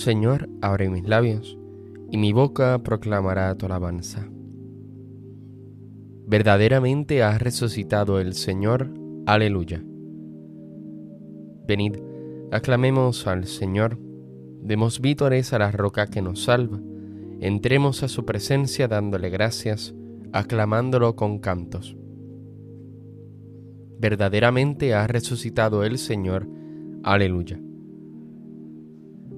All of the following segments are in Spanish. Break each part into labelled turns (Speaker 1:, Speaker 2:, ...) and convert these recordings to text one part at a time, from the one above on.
Speaker 1: Señor, abre mis labios, y mi boca proclamará tu alabanza. Verdaderamente ha resucitado el Señor, aleluya. Venid, aclamemos al Señor, demos vítores a la roca que nos salva, entremos a su presencia dándole gracias, aclamándolo con cantos. Verdaderamente ha resucitado el Señor, aleluya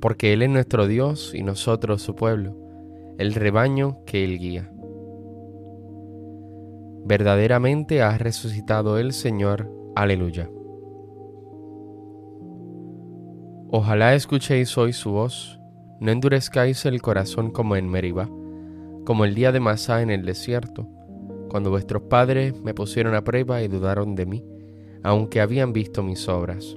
Speaker 1: porque Él es nuestro Dios y nosotros su pueblo, el rebaño que Él guía. Verdaderamente ha resucitado el Señor, aleluya. Ojalá escuchéis hoy su voz, no endurezcáis el corazón como en Meribá, como el día de Masá en el desierto, cuando vuestros padres me pusieron a prueba y dudaron de mí, aunque habían visto mis obras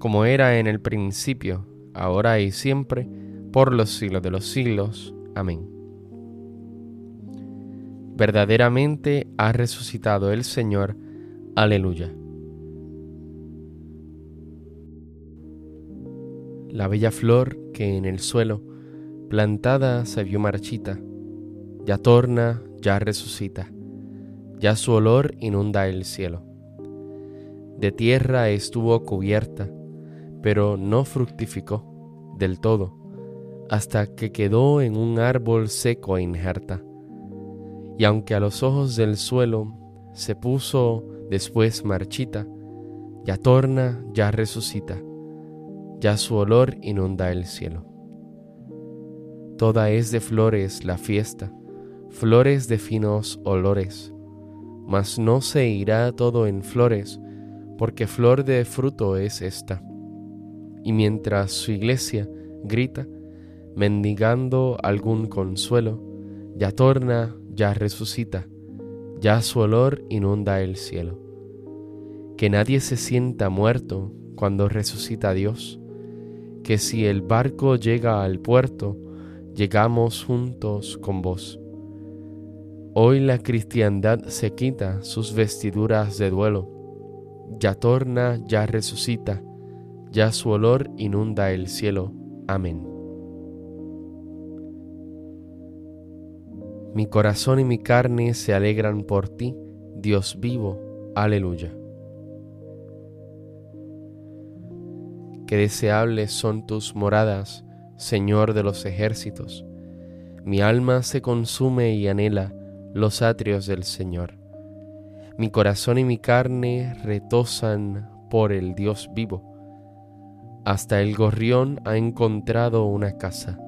Speaker 1: como era en el principio, ahora y siempre, por los siglos de los siglos. Amén. Verdaderamente ha resucitado el Señor. Aleluya. La bella flor que en el suelo plantada se vio marchita, ya torna, ya resucita, ya su olor inunda el cielo. De tierra estuvo cubierta, pero no fructificó del todo, hasta que quedó en un árbol seco e injerta. Y aunque a los ojos del suelo se puso después marchita, ya torna, ya resucita, ya su olor inunda el cielo. Toda es de flores la fiesta, flores de finos olores, mas no se irá todo en flores, porque flor de fruto es esta y mientras su iglesia grita, mendigando algún consuelo, ya torna, ya resucita, ya su olor inunda el cielo. Que nadie se sienta muerto cuando resucita Dios, que si el barco llega al puerto, llegamos juntos con vos. Hoy la cristiandad se quita sus vestiduras de duelo, ya torna, ya resucita, ya su olor inunda el cielo. Amén. Mi corazón y mi carne se alegran por ti, Dios vivo. Aleluya. Qué deseables son tus moradas, Señor de los ejércitos. Mi alma se consume y anhela los atrios del Señor. Mi corazón y mi carne retosan por el Dios vivo hasta el gorrión ha encontrado una casa,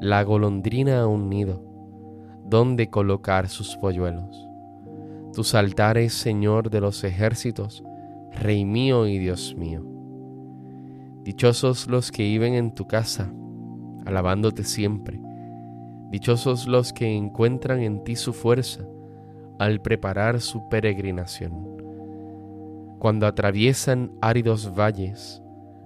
Speaker 1: la golondrina un nido, donde colocar sus polluelos. Tus altares, Señor de los ejércitos, Rey mío y Dios mío. Dichosos los que viven en tu casa, alabándote siempre. Dichosos los que encuentran en ti su fuerza al preparar su peregrinación. Cuando atraviesan áridos valles,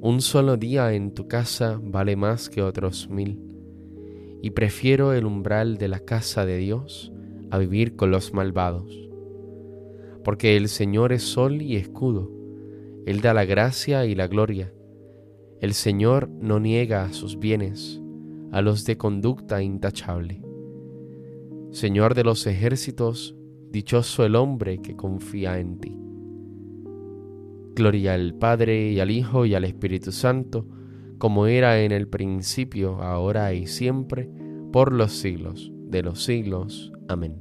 Speaker 1: Un solo día en tu casa vale más que otros mil, y prefiero el umbral de la casa de Dios a vivir con los malvados. Porque el Señor es sol y escudo, Él da la gracia y la gloria. El Señor no niega sus bienes a los de conducta intachable. Señor de los ejércitos, dichoso el hombre que confía en ti. Gloria al Padre y al Hijo y al Espíritu Santo, como era en el principio, ahora y siempre, por los siglos de los siglos. Amén.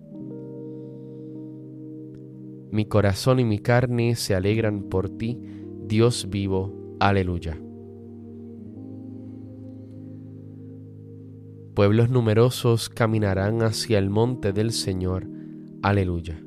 Speaker 1: Mi corazón y mi carne se alegran por ti, Dios vivo. Aleluya. Pueblos numerosos caminarán hacia el monte del Señor. Aleluya.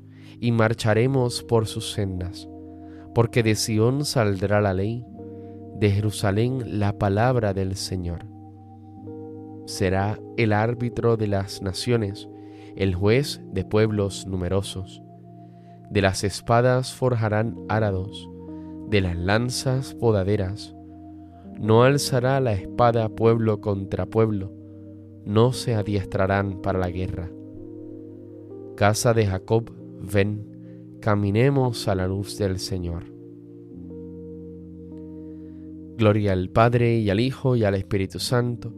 Speaker 1: y marcharemos por sus sendas, porque de Sión saldrá la ley, de Jerusalén la palabra del Señor. Será el árbitro de las naciones, el juez de pueblos numerosos. De las espadas forjarán árados, de las lanzas podaderas no alzará la espada pueblo contra pueblo, no se adiestrarán para la guerra. Casa de Jacob, ven, caminemos a la luz del Señor. Gloria al Padre y al Hijo y al Espíritu Santo,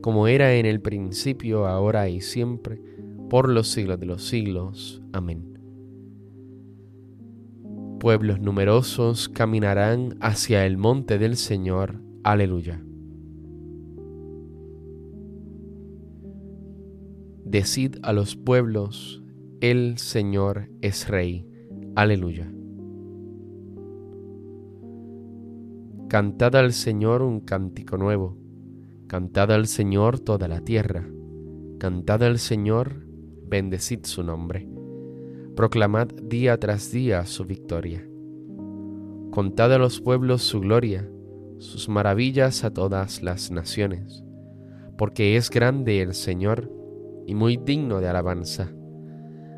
Speaker 1: como era en el principio, ahora y siempre, por los siglos de los siglos. Amén. Pueblos numerosos caminarán hacia el monte del Señor Aleluya. Decid a los pueblos, el Señor es Rey. Aleluya. Cantad al Señor un cántico nuevo. Cantad al Señor toda la tierra. Cantad al Señor, bendecid su nombre. Proclamad día tras día su victoria. Contad a los pueblos su gloria sus maravillas a todas las naciones, porque es grande el Señor y muy digno de alabanza,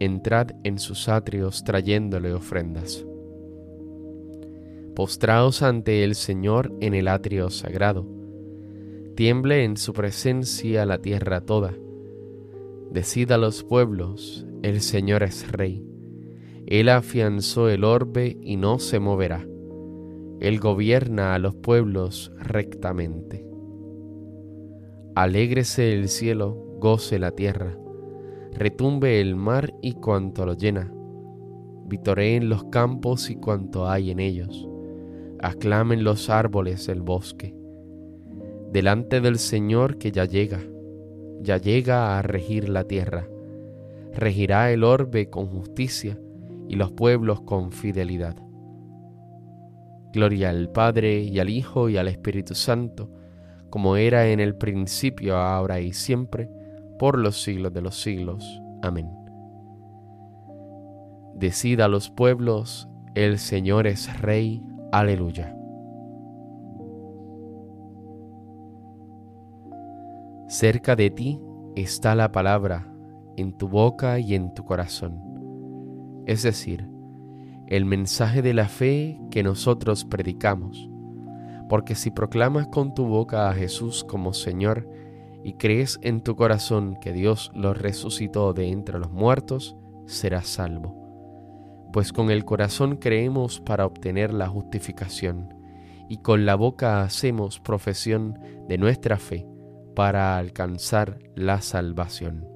Speaker 1: Entrad en sus atrios trayéndole ofrendas. Postraos ante el Señor en el atrio sagrado. Tiemble en su presencia la tierra toda. Decida a los pueblos, el Señor es Rey. Él afianzó el orbe y no se moverá él gobierna a los pueblos rectamente. Alégrese el cielo, goce la tierra, retumbe el mar y cuanto lo llena, vitoreen los campos y cuanto hay en ellos, aclamen los árboles del bosque, delante del Señor que ya llega, ya llega a regir la tierra, regirá el orbe con justicia y los pueblos con fidelidad. Gloria al Padre y al Hijo y al Espíritu Santo, como era en el principio, ahora y siempre, por los siglos de los siglos. Amén. Decida a los pueblos, el Señor es Rey. Aleluya. Cerca de ti está la palabra, en tu boca y en tu corazón. Es decir, el mensaje de la fe que nosotros predicamos. Porque si proclamas con tu boca a Jesús como Señor y crees en tu corazón que Dios lo resucitó de entre los muertos, serás salvo. Pues con el corazón creemos para obtener la justificación y con la boca hacemos profesión de nuestra fe para alcanzar la salvación.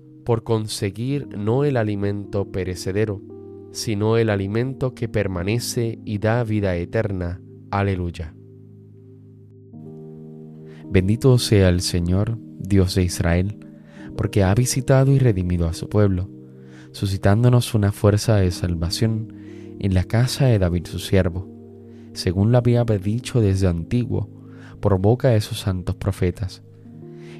Speaker 1: por conseguir no el alimento perecedero, sino el alimento que permanece y da vida eterna. Aleluya. Bendito sea el Señor, Dios de Israel, porque ha visitado y redimido a su pueblo, suscitándonos una fuerza de salvación en la casa de David su siervo, según lo había dicho desde antiguo, por boca de sus santos profetas.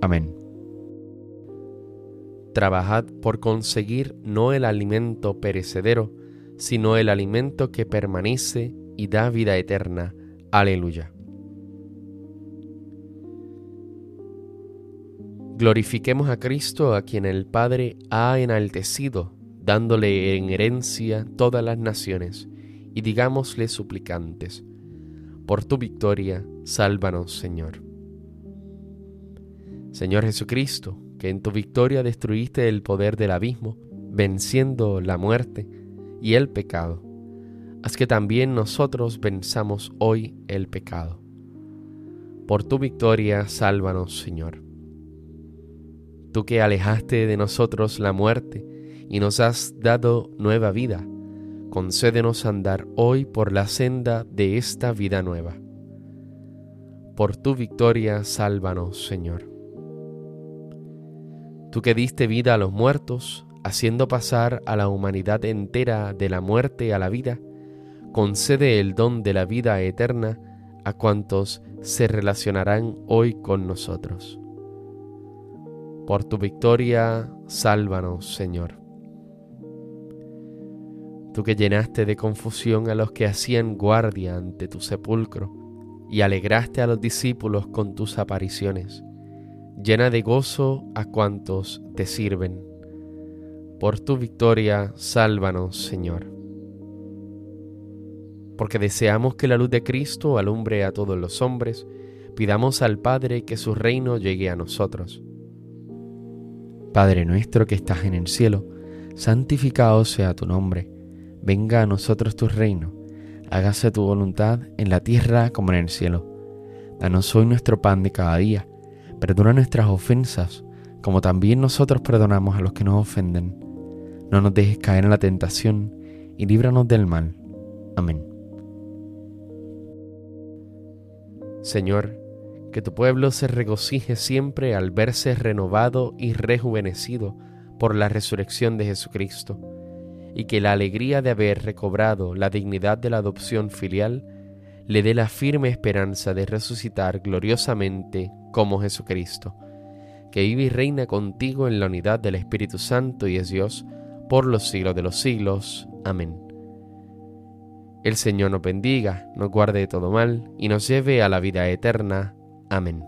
Speaker 1: Amén. Trabajad por conseguir no el alimento perecedero, sino el alimento que permanece y da vida eterna. Aleluya. Glorifiquemos a Cristo a quien el Padre ha enaltecido, dándole en herencia todas las naciones, y digámosle suplicantes, por tu victoria, sálvanos Señor. Señor Jesucristo, que en tu victoria destruiste el poder del abismo, venciendo la muerte y el pecado, haz que también nosotros venzamos hoy el pecado. Por tu victoria, sálvanos, Señor. Tú que alejaste de nosotros la muerte y nos has dado nueva vida, concédenos andar hoy por la senda de esta vida nueva. Por tu victoria, sálvanos, Señor. Tú que diste vida a los muertos, haciendo pasar a la humanidad entera de la muerte a la vida, concede el don de la vida eterna a cuantos se relacionarán hoy con nosotros. Por tu victoria, sálvanos, Señor. Tú que llenaste de confusión a los que hacían guardia ante tu sepulcro y alegraste a los discípulos con tus apariciones llena de gozo a cuantos te sirven. Por tu victoria, sálvanos, Señor. Porque deseamos que la luz de Cristo alumbre a todos los hombres, pidamos al Padre que su reino llegue a nosotros. Padre nuestro que estás en el cielo, santificado sea tu nombre, venga a nosotros tu reino, hágase tu voluntad en la tierra como en el cielo. Danos hoy nuestro pan de cada día Perdona nuestras ofensas, como también nosotros perdonamos a los que nos ofenden. No nos dejes caer en la tentación y líbranos del mal. Amén. Señor, que tu pueblo se regocije siempre al verse renovado y rejuvenecido por la resurrección de Jesucristo, y que la alegría de haber recobrado la dignidad de la adopción filial le dé la firme esperanza de resucitar gloriosamente como Jesucristo, que vive y reina contigo en la unidad del Espíritu Santo y es Dios por los siglos de los siglos. Amén. El Señor nos bendiga, nos guarde de todo mal y nos lleve a la vida eterna. Amén.